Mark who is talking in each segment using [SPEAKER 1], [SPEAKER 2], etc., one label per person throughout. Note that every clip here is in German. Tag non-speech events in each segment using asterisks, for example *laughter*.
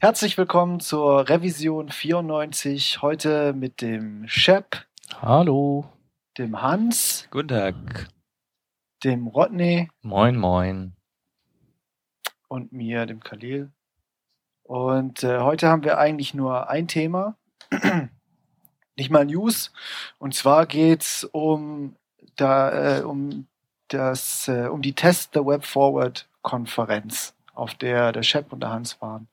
[SPEAKER 1] Herzlich willkommen zur Revision 94. Heute mit dem Shep.
[SPEAKER 2] Hallo.
[SPEAKER 1] Dem Hans.
[SPEAKER 3] Guten Tag.
[SPEAKER 1] Dem Rodney.
[SPEAKER 2] Moin, moin.
[SPEAKER 1] Und mir, dem Khalil. Und äh, heute haben wir eigentlich nur ein Thema. *clears throat* Nicht mal News. Und zwar geht's um, da, äh, um, das, äh, um die Test the Web Forward Konferenz auf der der Shep und der Hans waren.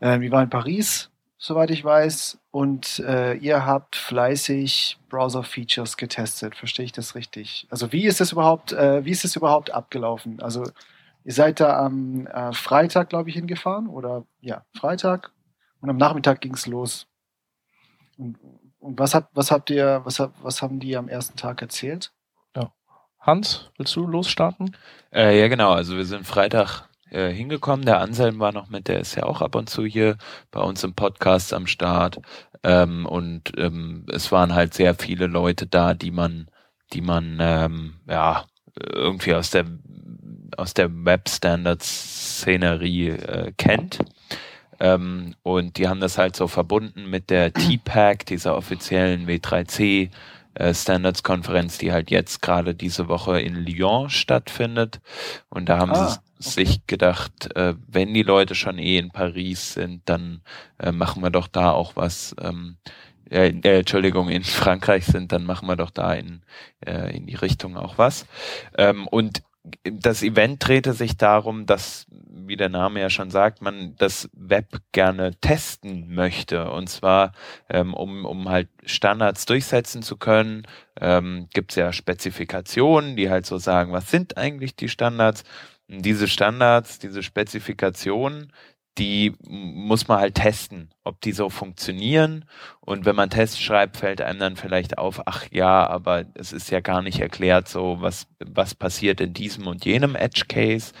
[SPEAKER 1] Äh, wir waren in Paris, soweit ich weiß, und äh, ihr habt fleißig Browser-Features getestet. Verstehe ich das richtig? Also wie ist das überhaupt, äh, wie ist das überhaupt abgelaufen? Also ihr seid da am äh, Freitag, glaube ich, hingefahren oder ja, Freitag und am Nachmittag ging es los. Und, und was habt, was habt ihr, was, was haben die am ersten Tag erzählt?
[SPEAKER 2] Ja. Hans, willst du losstarten?
[SPEAKER 3] Äh, ja, genau. Also wir sind Freitag äh, hingekommen. Der Anselm war noch mit, der ist ja auch ab und zu hier bei uns im Podcast am Start. Ähm, und ähm, es waren halt sehr viele Leute da, die man, die man ähm, ja irgendwie aus der aus der Web Standards Szenerie äh, kennt. Ähm, und die haben das halt so verbunden mit der TPAC, dieser offiziellen W3C äh, Standards Konferenz, die halt jetzt gerade diese Woche in Lyon stattfindet. Und da haben ah, sie okay. sich gedacht, äh, wenn die Leute schon eh in Paris sind, dann äh, machen wir doch da auch was. Ähm, äh, äh, Entschuldigung, in *laughs* Frankreich sind, dann machen wir doch da in, äh, in die Richtung auch was. Ähm, und das Event drehte sich darum, dass, wie der Name ja schon sagt, man das Web gerne testen möchte. Und zwar, ähm, um, um halt Standards durchsetzen zu können, ähm, gibt es ja Spezifikationen, die halt so sagen, was sind eigentlich die Standards? Und diese Standards, diese Spezifikationen, die muss man halt testen, ob die so funktionieren. Und wenn man Tests schreibt, fällt einem dann vielleicht auf, ach ja, aber es ist ja gar nicht erklärt, so was, was passiert in diesem und jenem Edge Case.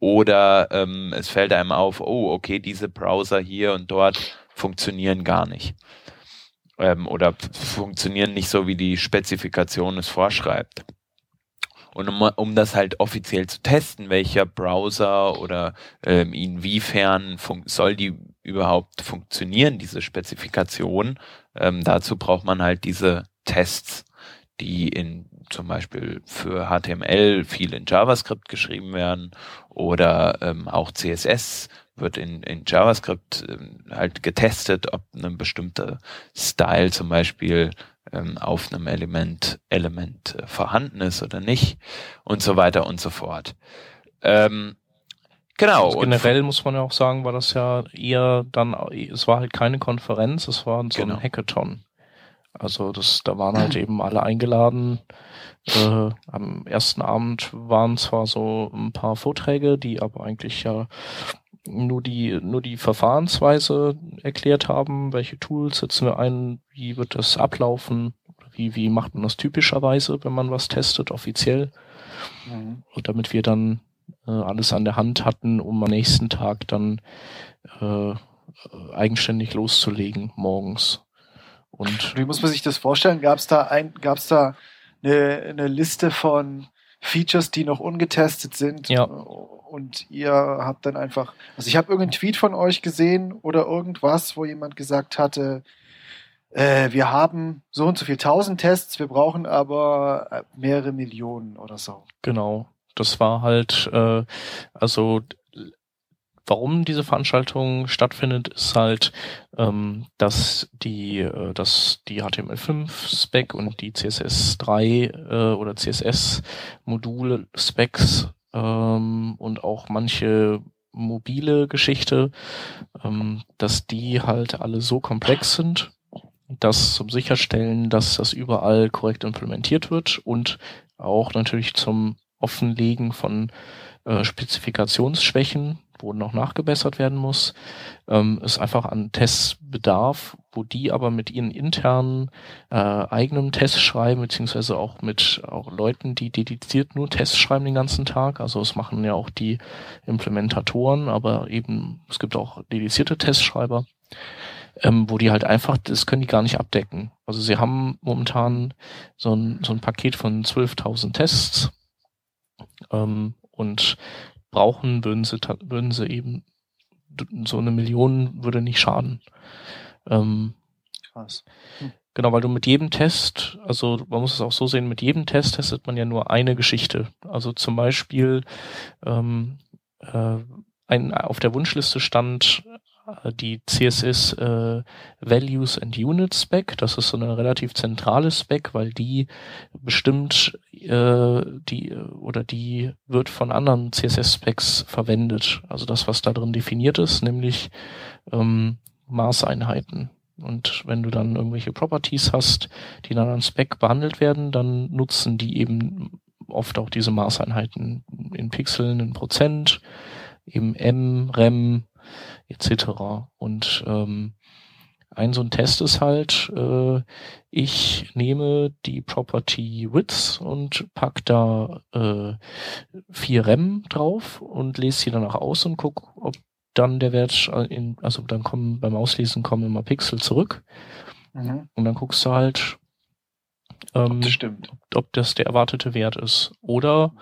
[SPEAKER 3] Oder ähm, es fällt einem auf, oh, okay, diese Browser hier und dort funktionieren gar nicht. Ähm, oder funktionieren nicht so, wie die Spezifikation es vorschreibt. Und um, um das halt offiziell zu testen, welcher Browser oder ähm, inwiefern soll die überhaupt funktionieren, diese Spezifikation, ähm, dazu braucht man halt diese Tests, die in zum Beispiel für HTML viel in JavaScript geschrieben werden oder ähm, auch CSS wird in, in JavaScript ähm, halt getestet, ob eine bestimmte Style zum Beispiel ähm, auf einem Element, Element äh, vorhanden ist oder nicht und so weiter und so fort. Ähm, genau.
[SPEAKER 2] Also generell muss man ja auch sagen, war das ja eher dann, es war halt keine Konferenz, es war so genau. ein Hackathon. Also das, da waren halt *clears throat* eben alle eingeladen. Äh, am ersten Abend waren zwar so ein paar Vorträge, die aber eigentlich ja nur die, nur die Verfahrensweise erklärt haben, welche Tools setzen wir ein, wie wird das ablaufen, wie, wie macht man das typischerweise, wenn man was testet, offiziell. Mhm. Und damit wir dann äh, alles an der Hand hatten, um am nächsten Tag dann äh, eigenständig loszulegen morgens.
[SPEAKER 1] Und wie muss man sich das vorstellen? Gab es da ein, gab es da eine, eine Liste von Features, die noch ungetestet sind?
[SPEAKER 2] Ja
[SPEAKER 1] und ihr habt dann einfach, also ich habe irgendeinen Tweet von euch gesehen oder irgendwas, wo jemand gesagt hatte, äh, wir haben so und so viel tausend Tests, wir brauchen aber äh, mehrere Millionen oder so.
[SPEAKER 2] Genau, das war halt, äh, also warum diese Veranstaltung stattfindet, ist halt, ähm, dass die, äh, dass die HTML5-Spec und die CSS3 äh, oder CSS-Module-Specs ähm, und auch manche mobile Geschichte, ähm, dass die halt alle so komplex sind, dass zum Sicherstellen, dass das überall korrekt implementiert wird und auch natürlich zum Offenlegen von äh, Spezifikationsschwächen wo noch nachgebessert werden muss, ähm, ist einfach an Testbedarf, wo die aber mit ihren internen äh, eigenen Tests schreiben, beziehungsweise auch mit auch Leuten, die dediziert nur Tests schreiben den ganzen Tag. Also es machen ja auch die Implementatoren, aber eben es gibt auch dedizierte Testschreiber. Ähm, wo die halt einfach, das können die gar nicht abdecken. Also sie haben momentan so ein, so ein Paket von 12.000 Tests ähm, und brauchen, würden sie, würden sie eben so eine Million würde nicht schaden. Ähm, Krass. Hm. Genau, weil du mit jedem Test, also man muss es auch so sehen, mit jedem Test testet man ja nur eine Geschichte. Also zum Beispiel ähm, äh, ein, auf der Wunschliste stand die CSS äh, Values and Units Spec. Das ist so eine relativ zentrale Spec, weil die bestimmt äh, die oder die wird von anderen CSS Specs verwendet. Also das, was da drin definiert ist, nämlich ähm, Maßeinheiten. Und wenn du dann irgendwelche Properties hast, die in einem Spec behandelt werden, dann nutzen die eben oft auch diese Maßeinheiten in Pixeln, in Prozent, eben M, Rem, etc. Und ähm, ein so ein Test ist halt, äh, ich nehme die Property Width und pack da äh, 4 Rem drauf und lese sie danach aus und guck, ob dann der Wert in, also dann kommen beim Auslesen kommen immer Pixel zurück. Mhm. Und dann guckst du halt,
[SPEAKER 1] ähm, ob, das.
[SPEAKER 2] Ob, ob das der erwartete Wert ist. Oder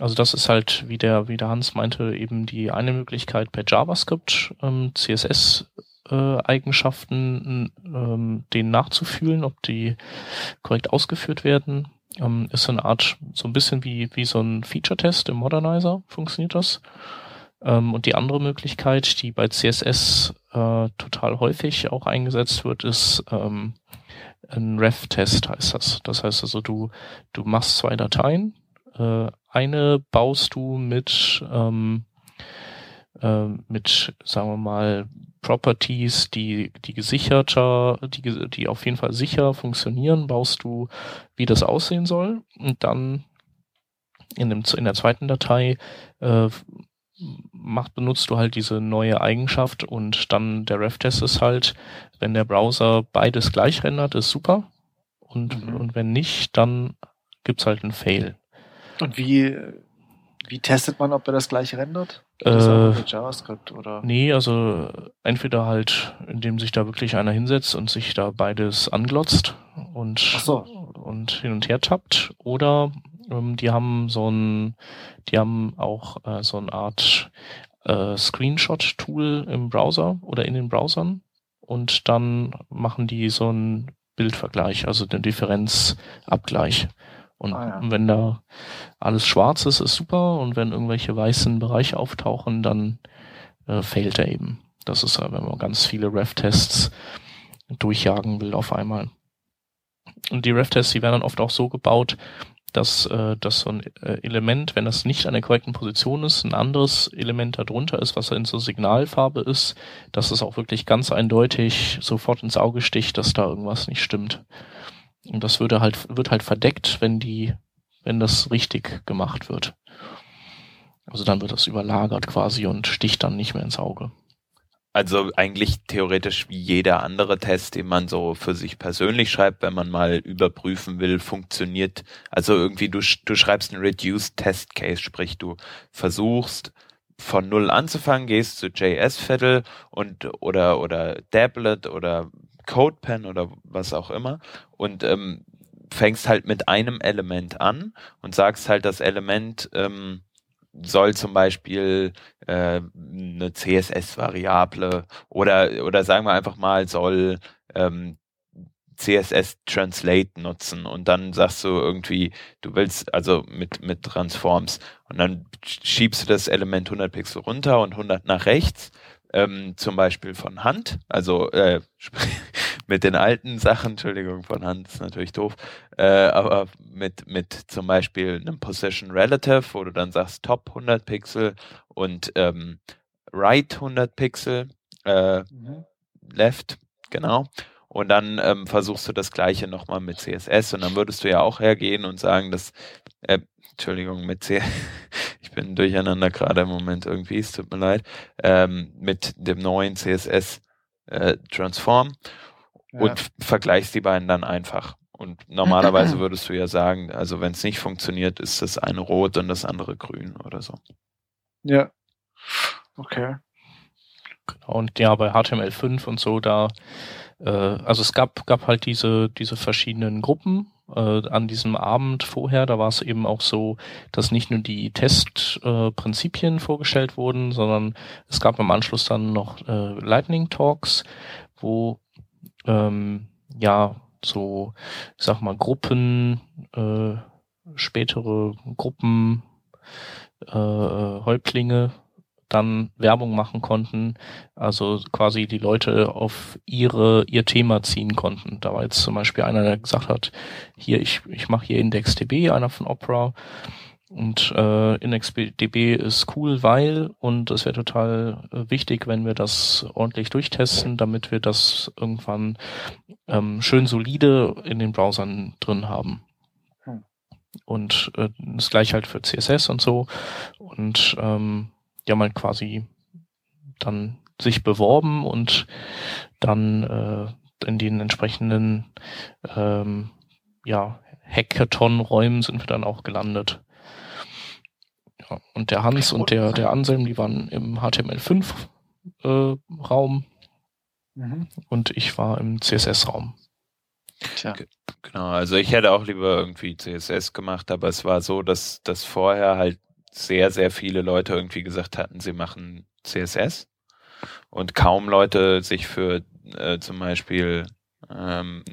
[SPEAKER 2] also das ist halt, wie der, wie der Hans meinte, eben die eine Möglichkeit per JavaScript ähm, CSS-Eigenschaften äh, ähm, denen nachzufühlen, ob die korrekt ausgeführt werden. Ähm, ist so eine Art, so ein bisschen wie, wie so ein Feature-Test im Modernizer funktioniert das. Ähm, und die andere Möglichkeit, die bei CSS äh, total häufig auch eingesetzt wird, ist ähm, ein Ref-Test heißt das. Das heißt also, du, du machst zwei Dateien, äh, eine baust du mit, ähm, äh, mit, sagen wir mal, Properties, die, die gesicherter, die, die auf jeden Fall sicher funktionieren, baust du, wie das aussehen soll. Und dann in, dem, in der zweiten Datei äh, macht, benutzt du halt diese neue Eigenschaft und dann der Ref-Test ist halt, wenn der Browser beides gleich rendert, ist super. Und, mhm. und wenn nicht, dann gibt's halt einen Fail.
[SPEAKER 1] Und wie, wie testet man, ob er das gleich rendert?
[SPEAKER 2] Äh, JavaScript oder? Nee, also entweder halt, indem sich da wirklich einer hinsetzt und sich da beides anglotzt und,
[SPEAKER 1] so.
[SPEAKER 2] und hin und her tappt, oder ähm, die haben so ein, die haben auch äh, so eine Art äh, Screenshot-Tool im Browser oder in den Browsern und dann machen die so einen Bildvergleich, also den Differenzabgleich. Und ah, ja. wenn da alles schwarz ist, ist super. Und wenn irgendwelche weißen Bereiche auftauchen, dann äh, fehlt er eben. Das ist, wenn man ganz viele Ref-Tests durchjagen will auf einmal. Und die Ref-Tests, die werden dann oft auch so gebaut, dass, äh, dass so ein äh, Element, wenn das nicht an der korrekten Position ist, ein anderes Element darunter ist, was in so Signalfarbe ist, dass es auch wirklich ganz eindeutig sofort ins Auge sticht, dass da irgendwas nicht stimmt. Und das würde halt, wird halt verdeckt, wenn die, wenn das richtig gemacht wird. Also dann wird das überlagert quasi und sticht dann nicht mehr ins Auge.
[SPEAKER 3] Also eigentlich theoretisch wie jeder andere Test, den man so für sich persönlich schreibt, wenn man mal überprüfen will, funktioniert. Also irgendwie du, du schreibst einen Reduced Test Case, sprich du versuchst von null anzufangen, gehst zu JS Fiddle und oder oder Dablet oder CodePen oder was auch immer und ähm, fängst halt mit einem Element an und sagst halt, das Element ähm, soll zum Beispiel äh, eine CSS-Variable oder oder sagen wir einfach mal soll ähm, CSS Translate nutzen und dann sagst du irgendwie, du willst also mit mit Transforms und dann schiebst du das Element 100 Pixel runter und 100 nach rechts ähm, zum Beispiel von Hand, also äh, *laughs* mit den alten Sachen, Entschuldigung, von Hand ist natürlich doof, äh, aber mit, mit zum Beispiel einem Position Relative, wo du dann sagst Top 100 Pixel und ähm, Right 100 Pixel, äh, mhm. Left, genau. Und dann ähm, versuchst du das gleiche nochmal mit CSS und dann würdest du ja auch hergehen und sagen, dass, äh, Entschuldigung, mit CSS, *laughs* ich bin durcheinander gerade im Moment irgendwie, es tut mir leid, ähm, mit dem neuen CSS äh, Transform ja. und vergleichst die beiden dann einfach. Und normalerweise *clears throat* würdest du ja sagen, also wenn es nicht funktioniert, ist das eine rot und das andere grün oder so.
[SPEAKER 1] Ja. Okay.
[SPEAKER 2] Genau, und ja, bei HTML5 und so, da, äh, also es gab, gab halt diese, diese verschiedenen Gruppen äh, an diesem Abend vorher, da war es eben auch so, dass nicht nur die Testprinzipien äh, vorgestellt wurden, sondern es gab im Anschluss dann noch äh, Lightning Talks, wo ähm, ja so, ich sag mal, Gruppen, äh, spätere Gruppen, äh, Häuptlinge dann Werbung machen konnten, also quasi die Leute auf ihre ihr Thema ziehen konnten. Da war jetzt zum Beispiel einer, der gesagt hat, hier ich ich mache hier IndexDB, einer von Opera und äh, IndexDB ist cool, weil und es wäre total äh, wichtig, wenn wir das ordentlich durchtesten, damit wir das irgendwann ähm, schön solide in den Browsern drin haben. Hm. Und äh, das gleiche halt für CSS und so. Und ähm, die haben halt quasi dann sich beworben und dann äh, in den entsprechenden ähm, ja, Hackathon-Räumen sind wir dann auch gelandet. Ja, und der Hans und der, der Anselm, die waren im HTML5-Raum äh, mhm. und ich war im CSS-Raum.
[SPEAKER 3] Tja. Genau, also ich hätte auch lieber irgendwie CSS gemacht, aber es war so, dass das vorher halt sehr, sehr viele Leute irgendwie gesagt hatten, sie machen CSS und kaum Leute sich für äh, zum Beispiel ähm,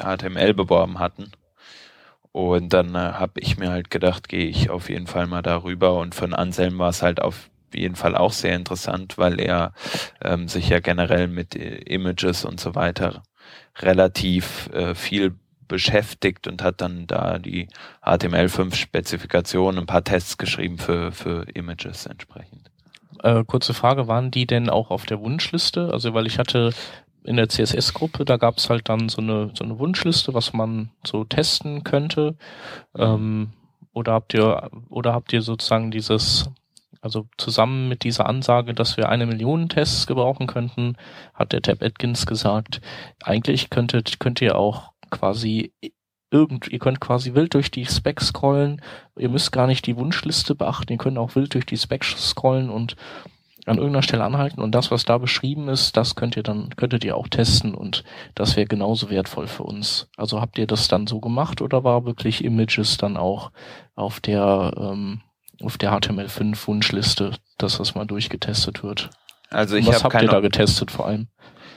[SPEAKER 3] HTML beworben hatten. Und dann äh, habe ich mir halt gedacht, gehe ich auf jeden Fall mal darüber. Und von Anselm war es halt auf jeden Fall auch sehr interessant, weil er ähm, sich ja generell mit Images und so weiter relativ äh, viel beschäftigt und hat dann da die HTML5-Spezifikation, ein paar Tests geschrieben für, für Images entsprechend.
[SPEAKER 2] Äh, kurze Frage, waren die denn auch auf der Wunschliste? Also weil ich hatte in der CSS-Gruppe, da gab es halt dann so eine, so eine Wunschliste, was man so testen könnte. Ähm, oder habt ihr, oder habt ihr sozusagen dieses, also zusammen mit dieser Ansage, dass wir eine Million Tests gebrauchen könnten, hat der Tab Atkins gesagt, eigentlich könntet, könnt ihr auch quasi irgend, ihr könnt quasi wild durch die Specs scrollen. Ihr müsst gar nicht die Wunschliste beachten. Ihr könnt auch wild durch die Specs scrollen und an irgendeiner Stelle anhalten und das, was da beschrieben ist, das könnt ihr dann, könntet ihr auch testen und das wäre genauso wertvoll für uns. Also habt ihr das dann so gemacht oder war wirklich Images dann auch auf der, ähm, auf der HTML5 Wunschliste, dass das mal durchgetestet wird?
[SPEAKER 3] Also ich
[SPEAKER 2] was
[SPEAKER 3] hab
[SPEAKER 2] habt ihr da getestet vor allem?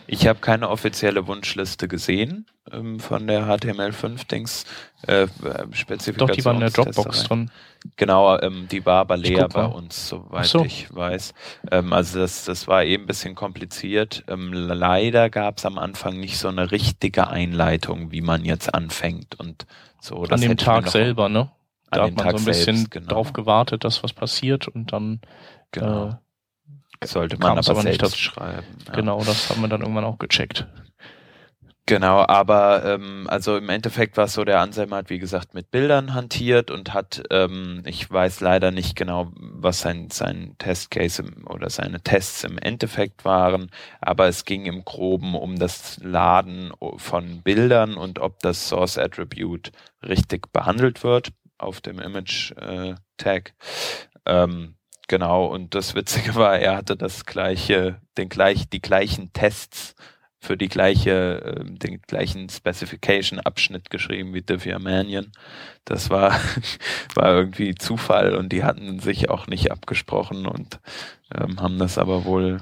[SPEAKER 3] Ich habe keine offizielle Wunschliste gesehen ähm, von der HTML5-Dings. Äh, Spezifikation.
[SPEAKER 2] Doch, die war in der Dropbox drin.
[SPEAKER 3] Genau, ähm, die war aber leer bei uns, soweit so. ich weiß. Ähm, also das, das war eben ein bisschen kompliziert. Ähm, leider gab es am Anfang nicht so eine richtige Einleitung, wie man jetzt anfängt und so.
[SPEAKER 2] An dem Tag selber, ne? Da hat man Tag so ein bisschen selbst, genau. drauf gewartet, dass was passiert und dann
[SPEAKER 3] genau. äh, sollte man aber, aber nicht das schreiben.
[SPEAKER 2] Ja. Genau, das haben wir dann irgendwann auch gecheckt.
[SPEAKER 3] Genau, aber ähm, also im Endeffekt war es so, der Anselm hat wie gesagt mit Bildern hantiert und hat, ähm, ich weiß leider nicht genau, was sein, sein Testcase im, oder seine Tests im Endeffekt waren, aber es ging im Groben um das Laden von Bildern und ob das Source Attribute richtig behandelt wird auf dem Image äh, Tag. Ähm, Genau, und das Witzige war, er hatte das gleiche, den gleich, die gleichen Tests für die gleiche, äh, den gleichen Specification-Abschnitt geschrieben wie Divya Mannion. Das war, *laughs* war irgendwie Zufall und die hatten sich auch nicht abgesprochen und ähm, haben das aber wohl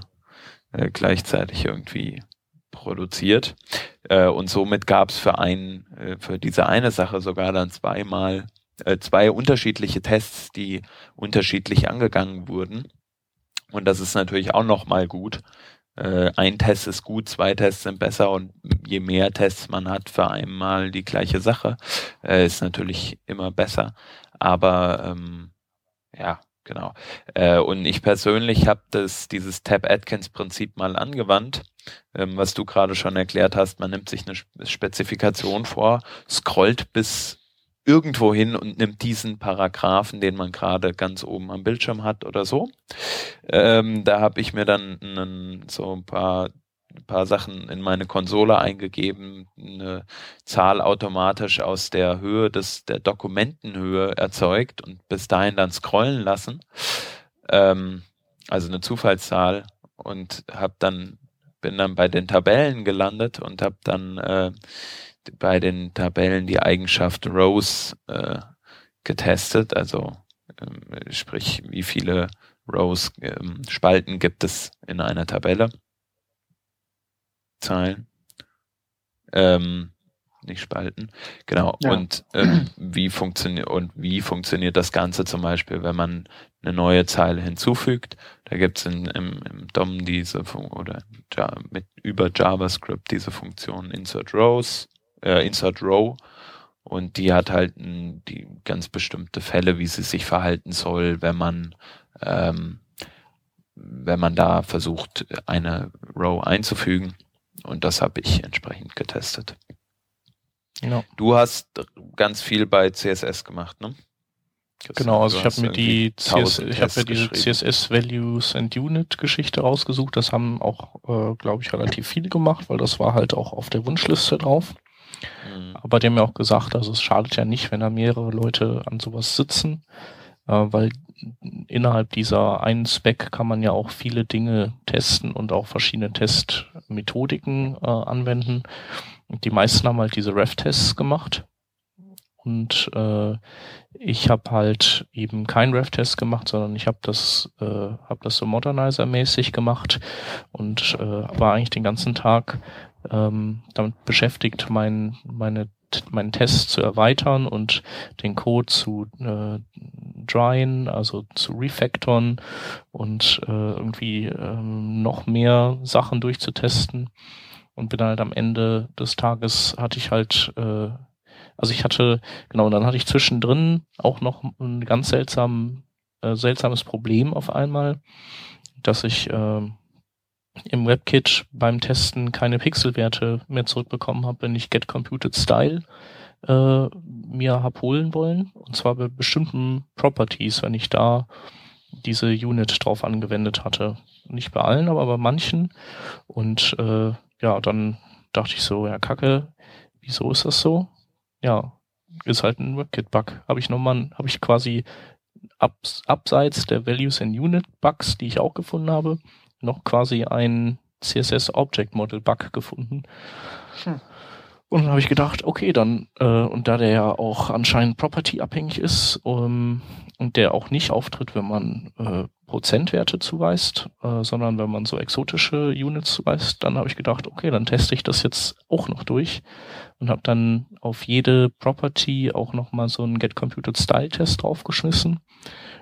[SPEAKER 3] äh, gleichzeitig irgendwie produziert. Äh, und somit gab es für ein, äh, für diese eine Sache sogar dann zweimal äh, zwei unterschiedliche Tests, die unterschiedlich angegangen wurden. Und das ist natürlich auch nochmal gut. Äh, ein Test ist gut, zwei Tests sind besser und je mehr Tests man hat für einmal die gleiche Sache, äh, ist natürlich immer besser. Aber ähm, ja, genau. Äh, und ich persönlich habe das dieses Tab Atkins Prinzip mal angewandt, ähm, was du gerade schon erklärt hast. Man nimmt sich eine Spezifikation vor, scrollt bis irgendwo hin und nimmt diesen Paragraphen, den man gerade ganz oben am Bildschirm hat oder so. Ähm, da habe ich mir dann einen, so ein paar paar Sachen in meine Konsole eingegeben, eine Zahl automatisch aus der Höhe des der Dokumentenhöhe erzeugt und bis dahin dann scrollen lassen. Ähm, also eine Zufallszahl und habe dann bin dann bei den Tabellen gelandet und habe dann äh, bei den Tabellen die Eigenschaft Rows äh, getestet, also ähm, sprich, wie viele Rows, ähm, Spalten gibt es in einer Tabelle. Zahlen. Ähm, nicht Spalten. Genau. Ja. Und ähm, wie funktioniert und wie funktioniert das Ganze zum Beispiel, wenn man eine neue Zeile hinzufügt? Da gibt es im, im DOM diese Fun oder mit über JavaScript diese Funktion Insert Rows, äh, Insert Row und die hat halt ein, die ganz bestimmte Fälle, wie sie sich verhalten soll, wenn man ähm, wenn man da versucht, eine Row einzufügen. Und das habe ich entsprechend getestet. Genau. Du hast ganz viel bei CSS gemacht, ne?
[SPEAKER 2] Das genau, also ich habe mir die CS, ich habe mir diese CSS Values and Unit Geschichte rausgesucht. Das haben auch, äh, glaube ich, relativ viele gemacht, weil das war halt auch auf der Wunschliste drauf. Mhm. Aber die haben mir auch gesagt, also es schadet ja nicht, wenn da mehrere Leute an sowas sitzen, äh, weil innerhalb dieser einen Spec kann man ja auch viele Dinge testen und auch verschiedene Testmethodiken äh, anwenden. Die meisten haben halt diese Ref-Tests gemacht. Und äh, ich habe halt eben keinen Ref-Test gemacht, sondern ich habe das, äh, hab das so Modernizer-mäßig gemacht und äh, war eigentlich den ganzen Tag ähm, damit beschäftigt, mein, meine meinen Test zu erweitern und den Code zu äh, dryen, also zu refactoren und äh, irgendwie ähm, noch mehr Sachen durchzutesten. Und bin halt am Ende des Tages hatte ich halt, äh, also ich hatte, genau, und dann hatte ich zwischendrin auch noch ein ganz seltsam, äh, seltsames Problem auf einmal, dass ich äh, im WebKit beim Testen keine Pixelwerte mehr zurückbekommen habe, wenn ich Get Computed Style äh, mir hab holen wollen. Und zwar bei bestimmten Properties, wenn ich da diese Unit drauf angewendet hatte. Nicht bei allen, aber bei manchen. Und äh, ja, dann dachte ich so, ja, Kacke, wieso ist das so? Ja, ist halt ein WebKit-Bug. Habe ich nochmal, habe ich quasi abs, abseits der Values in Unit Bugs, die ich auch gefunden habe, noch quasi ein CSS Object Model Bug gefunden. Hm. Und dann habe ich gedacht, okay, dann, äh, und da der ja auch anscheinend property-abhängig ist um, und der auch nicht auftritt, wenn man äh, Prozentwerte zuweist, äh, sondern wenn man so exotische Units zuweist, dann habe ich gedacht, okay, dann teste ich das jetzt auch noch durch und habe dann auf jede Property auch nochmal so einen Get Computed Style Test draufgeschmissen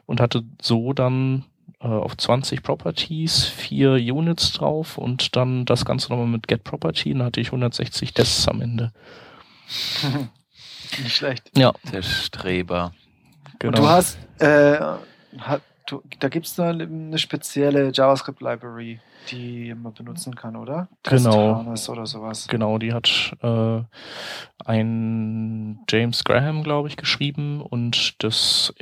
[SPEAKER 2] und hatte so dann auf 20 Properties, vier Units drauf und dann das Ganze nochmal mit Get Property. Dann hatte ich 160 Tests am Ende. *laughs*
[SPEAKER 1] Nicht schlecht.
[SPEAKER 3] Ja. Der Streber.
[SPEAKER 1] Genau. Und du hast, äh, hat, du, da gibt es eine, eine spezielle JavaScript-Library, die man benutzen kann, oder?
[SPEAKER 2] Genau.
[SPEAKER 1] oder sowas.
[SPEAKER 2] Genau, die hat äh, ein James Graham, glaube ich, geschrieben und das,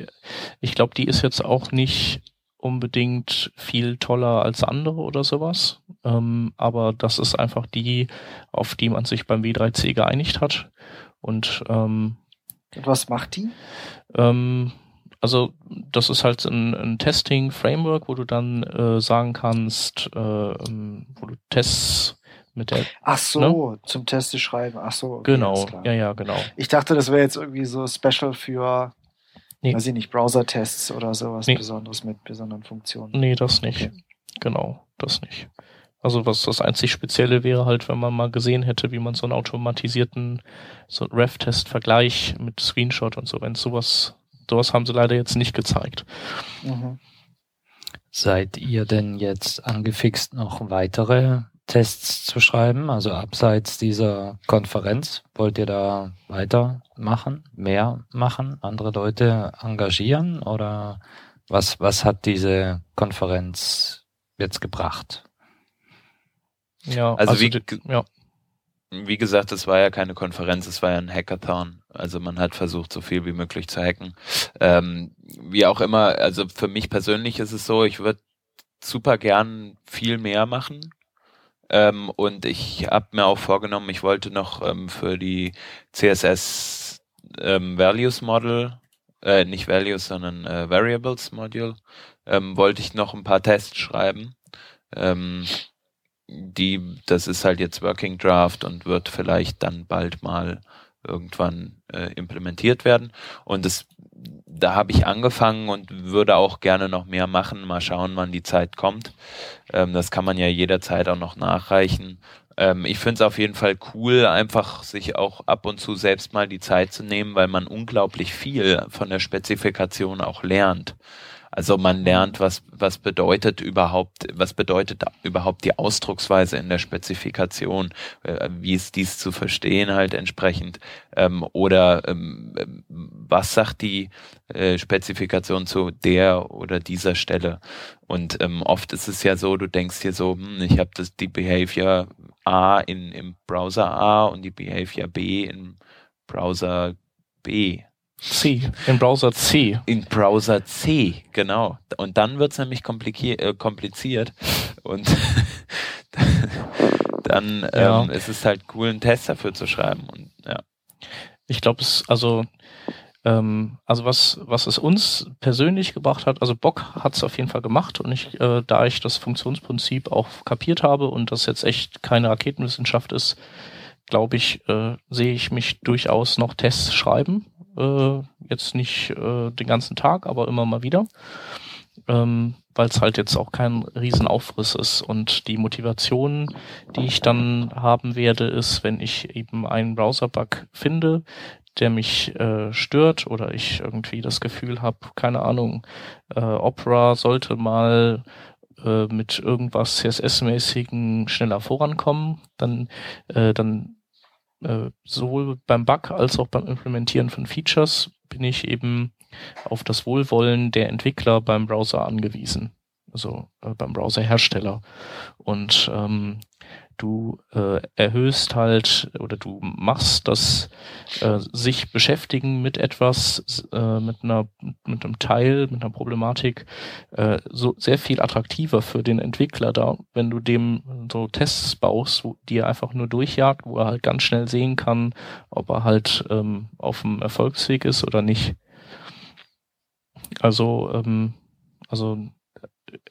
[SPEAKER 2] ich glaube, die ist jetzt auch nicht unbedingt viel toller als andere oder sowas. Ähm, aber das ist einfach die, auf die man sich beim W3C geeinigt hat. Und ähm,
[SPEAKER 1] was macht die?
[SPEAKER 2] Ähm, also das ist halt ein, ein Testing-Framework, wo du dann äh, sagen kannst, äh, ähm, wo du Tests mit der.
[SPEAKER 1] Ach so, ne? zum Teste schreiben. Ach so.
[SPEAKER 2] Okay, genau, ja, ja, genau.
[SPEAKER 1] Ich dachte, das wäre jetzt irgendwie so special für Nee. Weiß ich nicht, Browser-Tests oder sowas nee. Besonderes mit besonderen Funktionen.
[SPEAKER 2] Nee, das nicht. Okay. Genau, das nicht. Also was das einzig Spezielle wäre halt, wenn man mal gesehen hätte, wie man so einen automatisierten so Ref-Test-Vergleich mit Screenshot und so, wenn sowas, sowas haben sie leider jetzt nicht gezeigt. Mhm.
[SPEAKER 4] Seid ihr denn jetzt angefixt, noch weitere Tests zu schreiben? Also abseits dieser Konferenz, wollt ihr da weitermachen, mehr machen, andere Leute engagieren oder was, was hat diese Konferenz jetzt gebracht?
[SPEAKER 3] Ja, also, also wie, ja. wie gesagt, es war ja keine Konferenz, es war ja ein Hackathon. Also man hat versucht, so viel wie möglich zu hacken. Ähm, wie auch immer, also für mich persönlich ist es so, ich würde super gern viel mehr machen. Ähm, und ich habe mir auch vorgenommen, ich wollte noch ähm, für die CSS ähm, Values Model, äh, nicht Values, sondern äh, Variables Module, ähm, wollte ich noch ein paar Tests schreiben. Ähm, die, das ist halt jetzt Working Draft und wird vielleicht dann bald mal irgendwann äh, implementiert werden. Und das, da habe ich angefangen und würde auch gerne noch mehr machen. Mal schauen, wann die Zeit kommt. Ähm, das kann man ja jederzeit auch noch nachreichen. Ähm, ich finde es auf jeden Fall cool, einfach sich auch ab und zu selbst mal die Zeit zu nehmen, weil man unglaublich viel von der Spezifikation auch lernt. Also man lernt, was, was bedeutet überhaupt, was bedeutet überhaupt die Ausdrucksweise in der Spezifikation, äh, wie ist dies zu verstehen halt entsprechend, ähm, oder ähm, was sagt die äh, Spezifikation zu der oder dieser Stelle. Und ähm, oft ist es ja so, du denkst dir so, hm, ich habe das die Behavior A in, im Browser A und die Behavior B im Browser B
[SPEAKER 2] C, im Browser C.
[SPEAKER 3] In Browser C, genau. Und dann wird's nämlich äh, kompliziert. Und *laughs* dann ja. ähm, ist es halt cool, einen Test dafür zu schreiben. Und, ja.
[SPEAKER 2] Ich glaube, es, also, ähm, also was, was es uns persönlich gebracht hat, also Bock hat's auf jeden Fall gemacht und ich, äh, da ich das Funktionsprinzip auch kapiert habe und das jetzt echt keine Raketenwissenschaft ist, glaube ich, äh, sehe ich mich durchaus noch Tests schreiben äh, jetzt nicht äh, den ganzen Tag, aber immer mal wieder. Ähm, weil es halt jetzt auch kein Riesenaufriss ist. Und die Motivation, die ich dann haben werde, ist, wenn ich eben einen Browser-Bug finde, der mich äh, stört oder ich irgendwie das Gefühl habe, keine Ahnung, äh, Opera sollte mal äh, mit irgendwas CSS-mäßigen schneller vorankommen, dann, äh, dann äh, sowohl beim Bug als auch beim Implementieren von Features bin ich eben auf das Wohlwollen der Entwickler beim Browser angewiesen, also äh, beim Browserhersteller. Und ähm, du äh, erhöhst halt oder du machst das äh, sich beschäftigen mit etwas, äh, mit einer mit einem Teil, mit einer Problematik äh, so sehr viel attraktiver für den Entwickler da, wenn du dem so Tests baust, wo, die er einfach nur durchjagt, wo er halt ganz schnell sehen kann, ob er halt ähm, auf dem Erfolgsweg ist oder nicht. Also ähm, also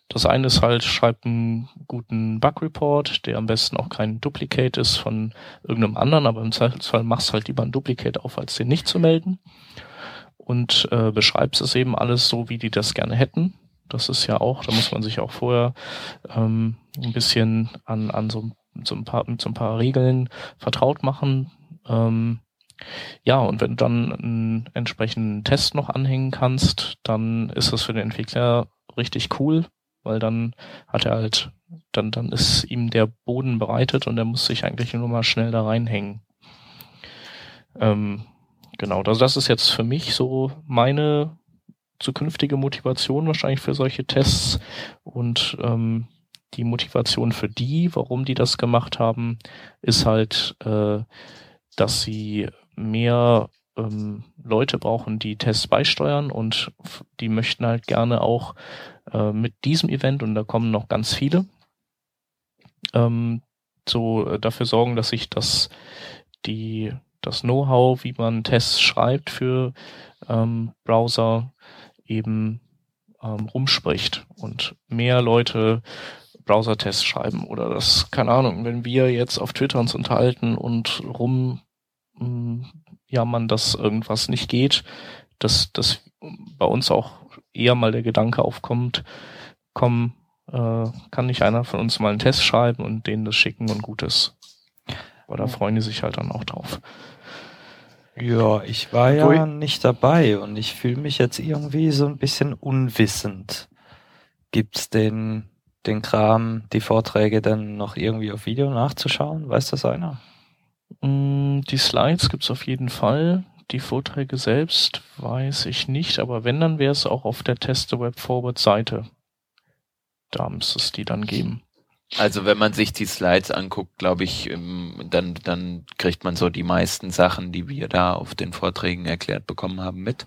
[SPEAKER 2] das eine ist halt, schreib einen guten Bug-Report, der am besten auch kein Duplicate ist von irgendeinem anderen, aber im Zweifelsfall machst halt lieber ein Duplicate auf, als den nicht zu melden. Und äh, beschreibst es eben alles so, wie die das gerne hätten. Das ist ja auch, da muss man sich auch vorher ähm, ein bisschen an, an so, so, ein paar, so ein paar Regeln vertraut machen. Ähm, ja, und wenn du dann einen entsprechenden Test noch anhängen kannst, dann ist das für den Entwickler richtig cool, weil dann hat er halt, dann, dann ist ihm der Boden bereitet und er muss sich eigentlich nur mal schnell da reinhängen. Ähm, genau, also das ist jetzt für mich so meine zukünftige Motivation wahrscheinlich für solche Tests und ähm, die Motivation für die, warum die das gemacht haben, ist halt, äh, dass sie mehr ähm, Leute brauchen, die Tests beisteuern und die möchten halt gerne auch äh, mit diesem Event, und da kommen noch ganz viele, ähm, so äh, dafür sorgen, dass sich das, die, das Know-how, wie man Tests schreibt für ähm, Browser, eben ähm, rumspricht und mehr Leute Browser-Tests schreiben oder das, keine Ahnung, wenn wir jetzt auf Twitter uns unterhalten und rum mm, jammern, dass irgendwas nicht geht, dass, dass bei uns auch eher mal der Gedanke aufkommt, komm, äh, kann nicht einer von uns mal einen Test schreiben und denen das schicken und gut ist. Aber da freuen die sich halt dann auch drauf.
[SPEAKER 4] Ja, ich war ja Ui. nicht dabei und ich fühle mich jetzt irgendwie so ein bisschen unwissend. Gibt's den, den Kram, die Vorträge dann noch irgendwie auf Video nachzuschauen? Weiß das einer?
[SPEAKER 2] Mm, die Slides gibt's auf jeden Fall. Die Vorträge selbst weiß ich nicht, aber wenn, dann wäre es auch auf der Teste Web Forward Seite. Da müsste es die dann geben.
[SPEAKER 3] Also wenn man sich die Slides anguckt, glaube ich, dann, dann kriegt man so die meisten Sachen, die wir da auf den Vorträgen erklärt bekommen haben, mit.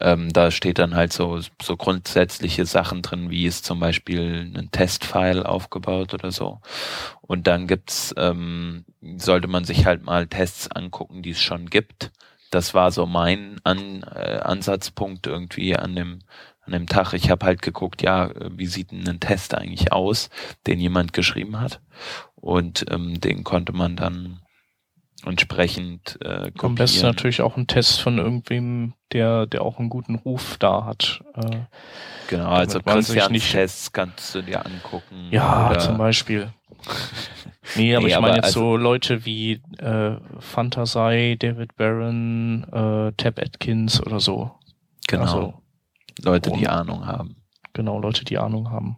[SPEAKER 3] Ähm, da steht dann halt so, so grundsätzliche Sachen drin, wie ist zum Beispiel ein Testfile aufgebaut oder so. Und dann gibt's, ähm, sollte man sich halt mal Tests angucken, die es schon gibt. Das war so mein An, äh, Ansatzpunkt irgendwie an dem, an dem Tag. Ich habe halt geguckt, ja, wie sieht denn ein Test eigentlich aus, den jemand geschrieben hat. Und ähm, den konnte man dann entsprechend äh,
[SPEAKER 2] Am besten natürlich auch ein Test von irgendwem, der, der auch einen guten Ruf da hat. Äh,
[SPEAKER 3] genau, also Christians Tests kannst du dir angucken.
[SPEAKER 2] Ja, zum Beispiel. *laughs* nee, aber nee, ich meine jetzt also, so Leute wie äh, Fantasy, David Barron, äh, Tab Atkins oder so.
[SPEAKER 3] Genau. Also, Leute, die Ahnung haben.
[SPEAKER 2] Genau, Leute, die Ahnung haben.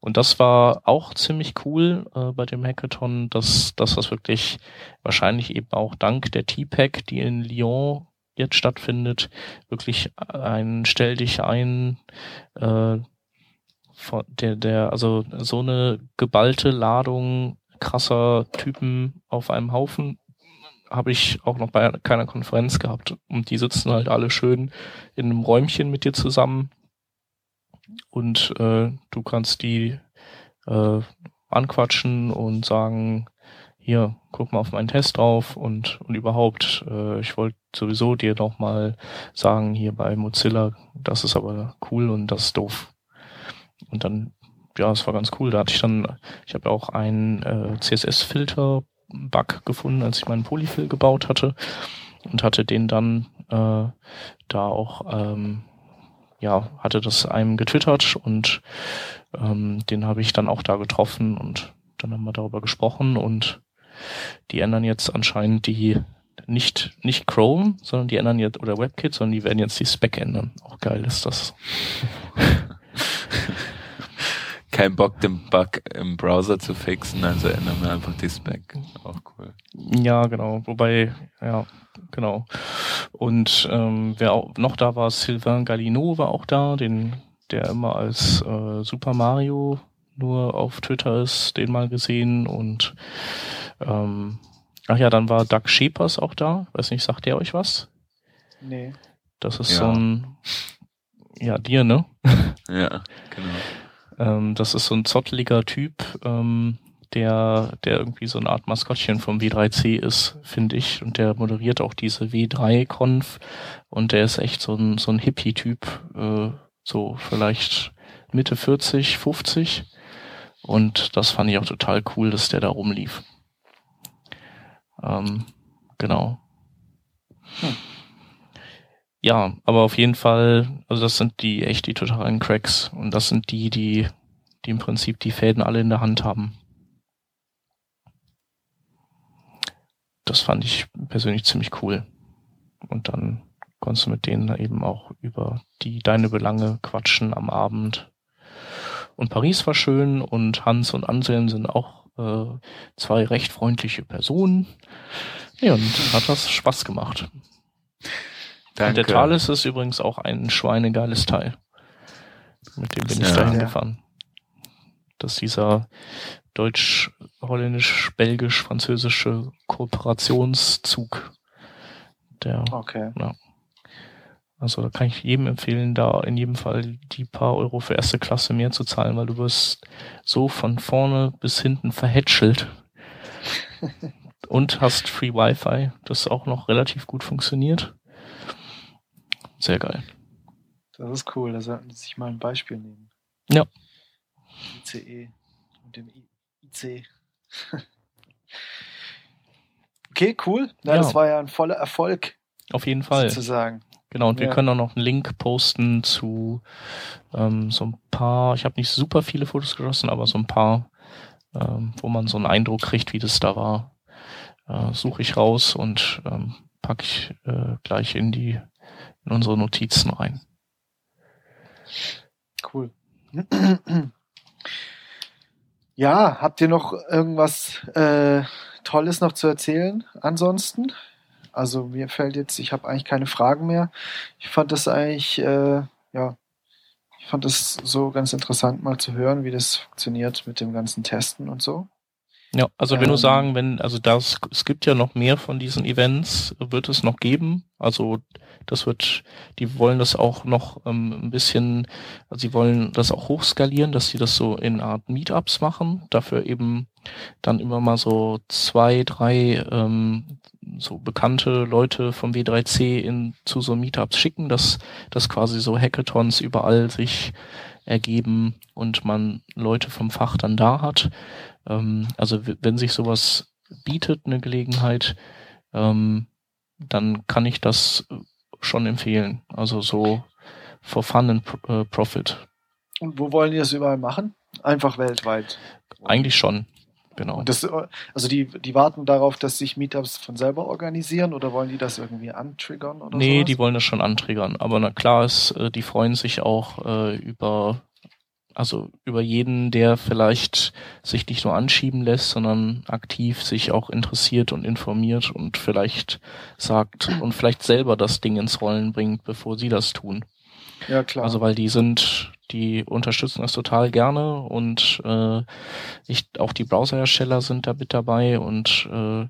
[SPEAKER 2] Und das war auch ziemlich cool äh, bei dem Hackathon, dass, dass das wirklich wahrscheinlich eben auch dank der T-Pack, die in Lyon jetzt stattfindet, wirklich ein Stell dich ein, äh, von der, der, also so eine geballte Ladung krasser Typen auf einem Haufen habe ich auch noch bei keiner Konferenz gehabt. Und die sitzen halt alle schön in einem Räumchen mit dir zusammen und äh, du kannst die äh, anquatschen und sagen, hier, guck mal auf meinen Test drauf und, und überhaupt, äh, ich wollte sowieso dir noch mal sagen, hier bei Mozilla, das ist aber cool und das ist doof. Und dann, ja, es war ganz cool. Da hatte ich dann, ich habe auch einen äh, CSS-Filter-Bug gefunden, als ich meinen Polyfill gebaut hatte und hatte den dann äh, da auch ähm, ja, hatte das einem getwittert und ähm, den habe ich dann auch da getroffen und dann haben wir darüber gesprochen und die ändern jetzt anscheinend die nicht, nicht Chrome, sondern die ändern jetzt, oder WebKit, sondern die werden jetzt die Spec ändern. Auch geil ist das. *laughs*
[SPEAKER 3] Kein Bock, den Bug im Browser zu fixen, also ändern wir einfach die Spec. Auch cool.
[SPEAKER 2] Ja, genau. Wobei, ja, genau. Und ähm, wer auch noch da war, Sylvain Gallino war auch da, den, der immer als äh, Super Mario nur auf Twitter ist, den mal gesehen und ähm, ach ja, dann war Doug Shepers auch da. Weiß nicht, sagt der euch was?
[SPEAKER 1] Nee.
[SPEAKER 2] Das ist ja. so ein ja, dir, ne? *laughs*
[SPEAKER 3] Ja, genau.
[SPEAKER 2] Ähm, das ist so ein zotteliger Typ, ähm, der, der irgendwie so eine Art Maskottchen vom W3C ist, finde ich. Und der moderiert auch diese W3-Conf. Und der ist echt so ein, so ein Hippie-Typ, äh, so vielleicht Mitte 40, 50. Und das fand ich auch total cool, dass der da rumlief. Ähm, genau. Hm. Ja, aber auf jeden Fall, also das sind die echt die totalen Cracks. Und das sind die, die, die im Prinzip die Fäden alle in der Hand haben. das fand ich persönlich ziemlich cool. Und dann konntest du mit denen eben auch über die deine Belange quatschen am Abend. Und Paris war schön und Hans und Anselm sind auch äh, zwei recht freundliche Personen. Ja, und hat das Spaß gemacht. Danke. Und der Thales ist übrigens auch ein schweinegeiles Teil. Mit dem bin ja, ich dahin ja. gefahren. Das ist dieser deutsch-holländisch-belgisch-französische Kooperationszug. Der,
[SPEAKER 1] okay.
[SPEAKER 2] Ja. Also da kann ich jedem empfehlen, da in jedem Fall die paar Euro für erste Klasse mehr zu zahlen, weil du wirst so von vorne bis hinten verhätschelt. *laughs* und hast Free Wi-Fi, das auch noch relativ gut funktioniert. Sehr geil.
[SPEAKER 1] Das ist cool, da sollten Sie sich mal ein Beispiel nehmen.
[SPEAKER 2] Ja.
[SPEAKER 1] ICE und dem IC. *laughs* okay, cool. Ja, ja, Das war ja ein voller Erfolg.
[SPEAKER 2] Auf jeden Fall.
[SPEAKER 1] Sozusagen.
[SPEAKER 2] Genau, und wir können auch noch einen Link posten zu ähm, so ein paar, ich habe nicht super viele Fotos geschossen, aber so ein paar, ähm, wo man so einen Eindruck kriegt, wie das da war. Äh, Suche ich raus und ähm, packe ich äh, gleich in die in unsere Notizen rein.
[SPEAKER 1] Cool. *clears throat* Ja, habt ihr noch irgendwas äh, Tolles noch zu erzählen? Ansonsten? Also mir fällt jetzt, ich habe eigentlich keine Fragen mehr. Ich fand das eigentlich, äh, ja, ich fand das so ganz interessant mal zu hören, wie das funktioniert mit dem ganzen Testen und so.
[SPEAKER 2] Ja, also wenn ähm, du sagen, wenn, also das, es gibt ja noch mehr von diesen Events, wird es noch geben. Also das wird, die wollen das auch noch ähm, ein bisschen, also sie wollen das auch hochskalieren, dass sie das so in Art Meetups machen. Dafür eben dann immer mal so zwei, drei ähm, so bekannte Leute vom W3C in, zu so Meetups schicken, dass, dass quasi so Hackathons überall sich ergeben und man Leute vom Fach dann da hat. Ähm, also wenn sich sowas bietet, eine Gelegenheit, ähm, dann kann ich das schon empfehlen. Also so for fun and äh, profit.
[SPEAKER 1] Und wo wollen die das überall machen? Einfach weltweit.
[SPEAKER 2] Eigentlich schon. Genau.
[SPEAKER 1] Das, also die, die warten darauf, dass sich Meetups von selber organisieren oder wollen die das irgendwie antriggern oder
[SPEAKER 2] Nee,
[SPEAKER 1] sowas?
[SPEAKER 2] die wollen das schon antriggern. Aber na klar ist, äh, die freuen sich auch äh, über, also über jeden, der vielleicht sich nicht nur anschieben lässt, sondern aktiv sich auch interessiert und informiert und vielleicht sagt und vielleicht selber das Ding ins Rollen bringt, bevor sie das tun.
[SPEAKER 1] Ja, klar.
[SPEAKER 2] Also weil die sind, die unterstützen das total gerne und äh, ich, auch die Browserhersteller sind da mit dabei und äh,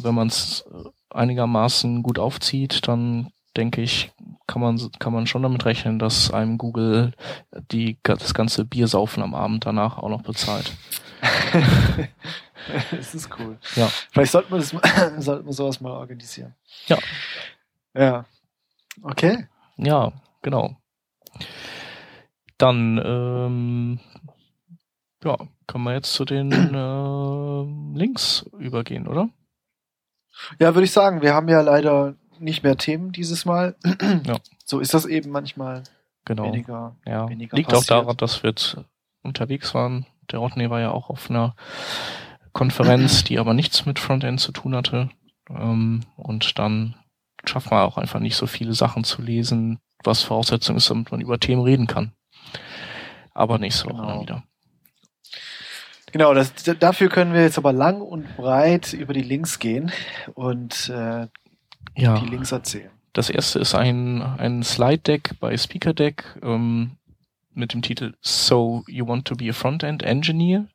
[SPEAKER 2] wenn man es einigermaßen gut aufzieht, dann denke ich, kann man kann man schon damit rechnen, dass einem Google die das ganze Biersaufen am Abend danach auch noch bezahlt. *laughs*
[SPEAKER 1] das ist cool.
[SPEAKER 2] Ja.
[SPEAKER 1] Vielleicht sollten wir das *clears throat* sollten wir sowas mal organisieren.
[SPEAKER 2] Ja.
[SPEAKER 1] Ja. Okay.
[SPEAKER 2] Ja, genau. Dann ähm, ja, können wir jetzt zu den *clears throat* äh, Links übergehen, oder?
[SPEAKER 1] Ja, würde ich sagen, wir haben ja leider nicht mehr Themen dieses Mal. *clears throat*
[SPEAKER 2] Ja.
[SPEAKER 1] So ist das eben manchmal
[SPEAKER 2] Genau.
[SPEAKER 1] weniger.
[SPEAKER 2] Ja,
[SPEAKER 1] weniger
[SPEAKER 2] liegt
[SPEAKER 1] passiert.
[SPEAKER 2] auch daran, dass wir jetzt unterwegs waren. Der Rodney war ja auch auf einer Konferenz, die aber nichts mit Frontend zu tun hatte. Ähm, und dann schafft man auch einfach nicht so viele Sachen zu lesen, was Voraussetzung ist, damit man über Themen reden kann. Aber nächste Woche
[SPEAKER 1] Genau.
[SPEAKER 2] dann wieder.
[SPEAKER 1] Genau, das, dafür können wir jetzt aber lang und breit über die Links gehen und äh,
[SPEAKER 2] Ja,
[SPEAKER 1] die Links erzählen.
[SPEAKER 2] das erste ist ein, ein Slide-Deck bei Speaker Deck ähm, mit dem Titel So You Want to be a Frontend Engineer.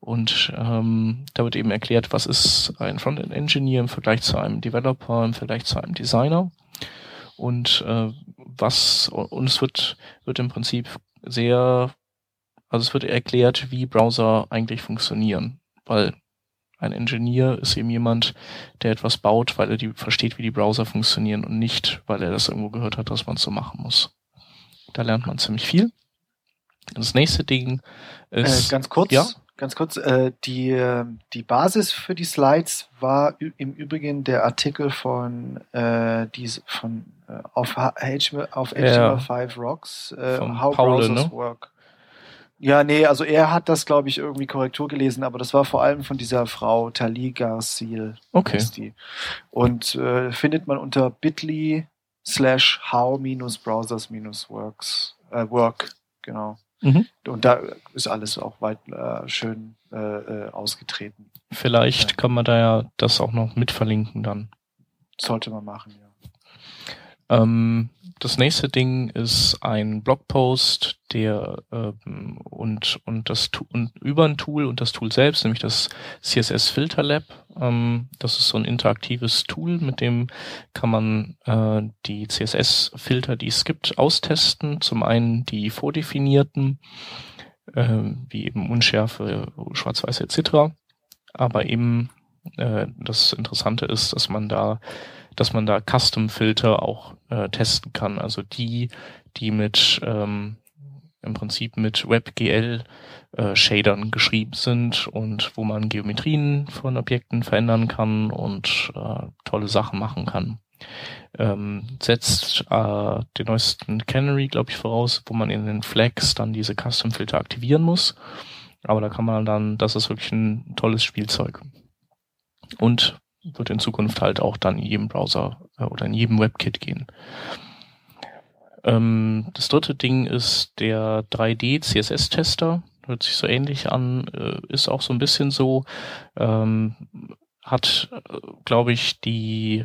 [SPEAKER 2] Und ähm, da wird eben erklärt, was ist ein Frontend Engineer im Vergleich zu einem Developer, im Vergleich zu einem Designer. Und äh, was und es wird, wird im Prinzip sehr, also es wird erklärt, wie Browser eigentlich funktionieren. Weil ein Engineer ist eben jemand, der etwas baut, weil er die versteht, wie die Browser funktionieren und nicht, weil er das irgendwo gehört hat, dass man es so machen muss. Da lernt man ziemlich viel. Das nächste Ding
[SPEAKER 1] Äh,
[SPEAKER 2] ist
[SPEAKER 1] ganz kurz,
[SPEAKER 2] ja?
[SPEAKER 1] ganz kurz, äh, die, äh, die Basis für die Slides war im Übrigen der Artikel von, äh, dies, von äh, auf, H- auf
[SPEAKER 2] Ja.
[SPEAKER 1] HTML5 Rocks, äh, How
[SPEAKER 2] Paule,
[SPEAKER 1] Browsers
[SPEAKER 2] ne?
[SPEAKER 1] Work. Ja, nee, also er hat das, glaube ich, irgendwie Korrektur gelesen, aber das war vor allem von dieser Frau Tali Garcil.
[SPEAKER 2] okay.
[SPEAKER 1] ist die. Und äh, findet man unter bit.ly slash how-browsers-works äh, work, genau.
[SPEAKER 2] Mhm.
[SPEAKER 1] Und da ist alles auch weit äh, schön äh, äh, ausgetreten.
[SPEAKER 2] Vielleicht
[SPEAKER 1] Ja.
[SPEAKER 2] kann man da ja das auch noch mit verlinken dann.
[SPEAKER 1] Sollte man machen, ja.
[SPEAKER 2] Ähm, das nächste Ding ist ein Blogpost, der ähm, und und das und über ein Tool und das Tool selbst, nämlich das CSS Filter Lab. Ähm, das ist so ein interaktives Tool, mit dem kann man äh, die CSS-Filter, die es gibt, austesten. Zum einen die vordefinierten, ähm, wie eben Unschärfe, Schwarz-Weiß etc. Aber eben äh, das Interessante ist, dass man da dass man da Custom-Filter auch äh, testen kann. Also die, die mit ähm, im Prinzip mit WebGL äh, Shadern geschrieben sind und wo man Geometrien von Objekten verändern kann und äh, tolle Sachen machen kann. Ähm, setzt äh, den neuesten Canary, glaube ich, voraus, wo man in den Flags dann diese Custom-Filter aktivieren muss. Aber da kann man dann, das ist wirklich ein tolles Spielzeug. Und wird in Zukunft halt auch dann in jedem Browser äh, oder in jedem WebKit gehen. Ähm, das dritte Ding ist der 3D CSS-Tester. Hört sich so ähnlich an, äh, ist auch so ein bisschen so, ähm, hat, äh, glaube ich, die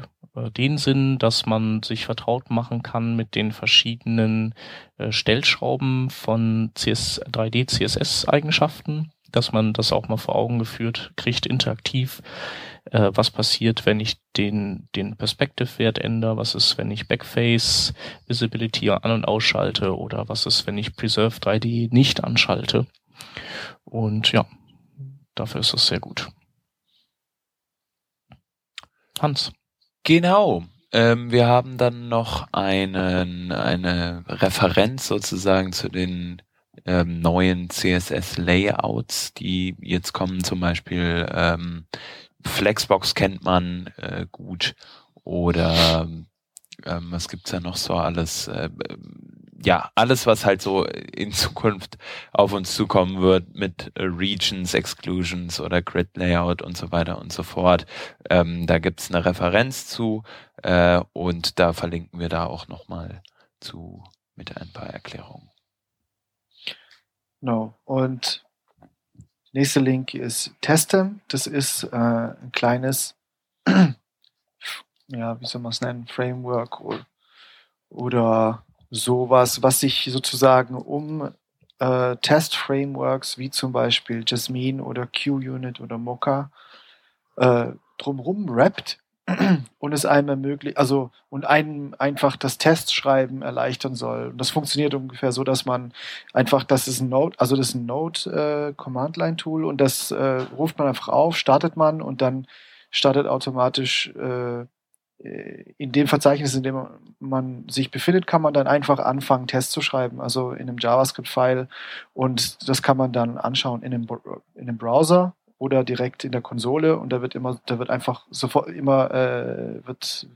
[SPEAKER 2] den Sinn, dass man sich vertraut machen kann mit den verschiedenen Stellschrauben von CS, 3D CSS-Eigenschaften, dass man das auch mal vor Augen geführt kriegt, interaktiv, äh, was passiert, wenn ich den, den Perspective-Wert ändere, was ist, wenn ich Backface Visibility an- und ausschalte oder was ist, wenn ich Preserve 3D nicht anschalte. Und ja, dafür ist es sehr gut. Hans.
[SPEAKER 3] Genau. Ähm, wir haben dann noch einen, eine Referenz sozusagen zu den ähm, neuen CSS-Layouts, die jetzt kommen. Zum Beispiel ähm, Flexbox kennt man äh, gut oder ähm, was gibt's da noch so alles? Äh, ja, alles, was halt so in Zukunft auf uns zukommen wird mit Regions, Exclusions oder Grid Layout und so weiter und so fort. Ähm, da gibt's eine Referenz zu äh, und da verlinken wir da auch nochmal zu mit ein paar Erklärungen.
[SPEAKER 1] Genau. Und nächster Link ist Testem. Das ist äh, ein kleines, *clears throat* ja, wie soll man es nennen, Framework oder, oder sowas, was sich sozusagen um äh, Test-Frameworks wie zum Beispiel Jasmine oder QUnit oder Mocha äh, drumherum rappt und es einem ermöglicht, also und einem einfach das Testschreiben erleichtern soll. Und das funktioniert ungefähr so, dass man einfach, das ist ein Node, also das ist ein Node äh, Command Line Tool und das äh, ruft man einfach auf, startet man und dann startet automatisch äh, äh, in dem Verzeichnis, in dem man sich befindet, kann man dann einfach anfangen, Tests zu schreiben, also in einem JavaScript-File. Und das kann man dann anschauen in einem, in einem Browser oder direkt in der Konsole. Und da wird immer, da wird einfach sofort immer, äh, wird,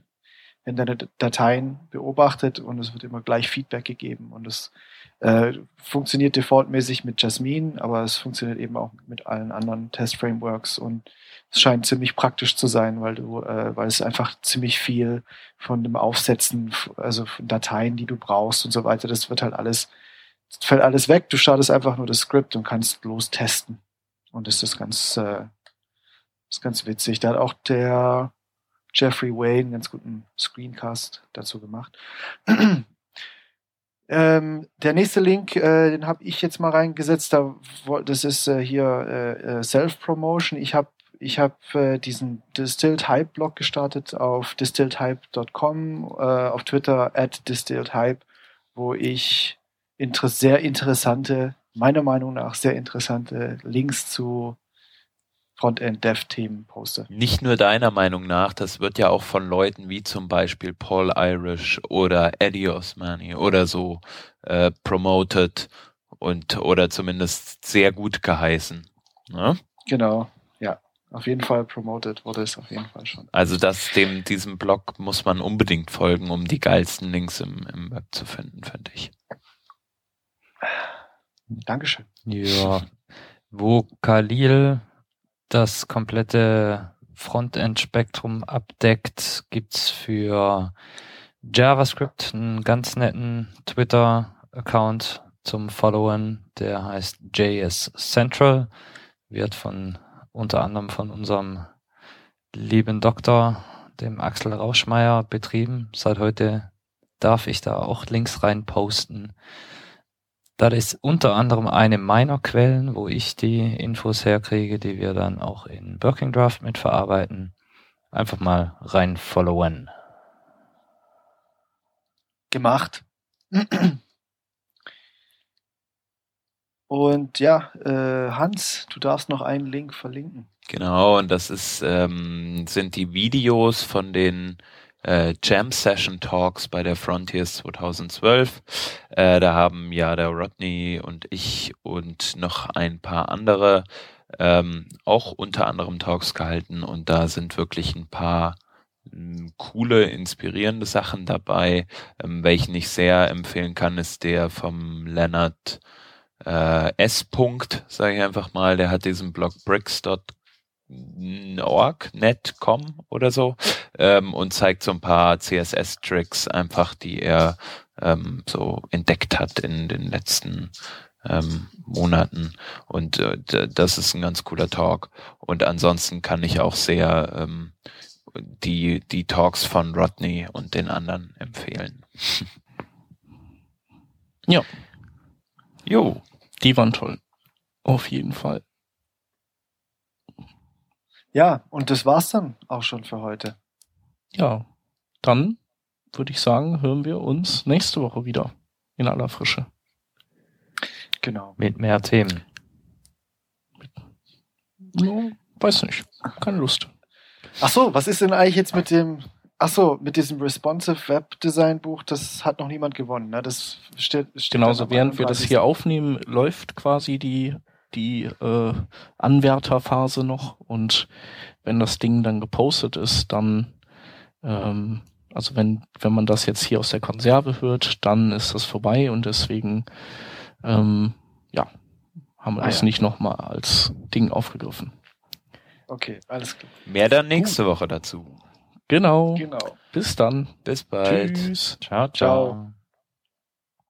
[SPEAKER 1] wenn deine Dateien beobachtet und es wird immer gleich Feedback gegeben. Und es äh, funktioniert defaultmäßig mit Jasmine, aber es funktioniert eben auch mit allen anderen Test-Frameworks und es scheint ziemlich praktisch zu sein, weil du, äh, weil es einfach ziemlich viel von dem Aufsetzen, also von Dateien, die du brauchst und so weiter, das wird halt alles, fällt alles weg. Du startest einfach nur das Skript und kannst bloß testen. Und das ist ganz, äh, das ist ganz witzig. Da hat auch der Jeffrey Wayne einen ganz guten Screencast dazu gemacht. *clears throat* Ähm, der nächste Link, äh, den habe ich jetzt mal reingesetzt. Da, das ist äh, hier äh, äh Self-Promotion. Ich habe ich habe äh, diesen Distilled Hype Blog gestartet auf distilledhype.com, äh, auf Twitter at distilledhype, wo ich inter sehr interessante, meiner Meinung nach sehr interessante Links zu Frontend-Dev-Themen poste.
[SPEAKER 3] Nicht nur deiner Meinung nach, das wird ja auch von Leuten wie zum Beispiel Paul Irish oder Eddie Osmani oder so äh, promoted und oder zumindest sehr gut geheißen. Ne?
[SPEAKER 1] Genau, ja. Auf jeden Fall promoted wurde es auf jeden Fall schon.
[SPEAKER 3] Also das, dem, diesem Blog muss man unbedingt folgen, um die geilsten Links im, im Web zu finden, finde ich.
[SPEAKER 1] Dankeschön.
[SPEAKER 4] Ja. Wo Khalil das komplette Frontend-Spektrum abdeckt, gibt's für JavaScript einen ganz netten Twitter-Account zum Followen, der heißt JS Central, wird von unter anderem von unserem lieben Doktor, dem Axel Rauschmeier, betrieben. Seit heute darf ich da auch Links rein posten. Das ist unter anderem eine meiner Quellen, wo ich die Infos herkriege, die wir dann auch in Working Draft mitverarbeiten. Einfach mal rein followen.
[SPEAKER 1] Gemacht. Und ja, äh, Hans, du darfst noch einen Link verlinken.
[SPEAKER 3] Genau, und das ist, ähm, sind die Videos von den äh, Jam Session Talks bei der Frontiers 2012. Äh, da haben ja der Rodney und ich und noch ein paar andere ähm, auch unter anderem Talks gehalten und da sind wirklich ein paar ähm, coole, inspirierende Sachen dabei. Ähm, welchen ich sehr empfehlen kann, ist der vom Leonard äh, S. -Punkt, sage ich einfach mal. Der hat diesen Blog bricks.com org, net.com oder so ähm, und zeigt so ein paar CSS-Tricks einfach, die er ähm, so entdeckt hat in den letzten ähm, Monaten und äh, das ist ein ganz cooler Talk und ansonsten kann ich auch sehr ähm, die die Talks von Rodney und den anderen empfehlen.
[SPEAKER 2] ja. Jo, die waren toll. Auf jeden Fall.
[SPEAKER 1] Ja, und das war's dann auch schon für heute.
[SPEAKER 2] Ja, dann würde ich sagen, hören wir uns nächste Woche wieder in aller Frische.
[SPEAKER 4] Genau. Mit mehr Themen.
[SPEAKER 2] No, weiß nicht. Keine Lust.
[SPEAKER 1] Ach so, was ist denn eigentlich jetzt mit dem, ach so, mit diesem Responsive Web Design Buch, das hat noch niemand gewonnen, ne? Das steht, steht
[SPEAKER 2] Genauso, während wir das
[SPEAKER 1] 31..
[SPEAKER 2] hier aufnehmen, läuft quasi die, die äh, Anwärterphase noch und wenn das Ding dann gepostet ist, dann, ähm, also wenn, wenn man das jetzt hier aus der Konserve hört, dann ist das vorbei und deswegen, ähm, ja, haben wir
[SPEAKER 1] Ah,
[SPEAKER 2] das
[SPEAKER 1] ja.
[SPEAKER 2] nicht nochmal als Ding aufgegriffen.
[SPEAKER 1] Okay, alles klar.
[SPEAKER 3] Mehr dann nächste Woche dazu.
[SPEAKER 2] Genau.
[SPEAKER 1] Genau.
[SPEAKER 2] Bis dann.
[SPEAKER 3] Bis bald.
[SPEAKER 2] Tschüss.
[SPEAKER 4] Ciao,
[SPEAKER 1] Ciao.
[SPEAKER 4] ciao.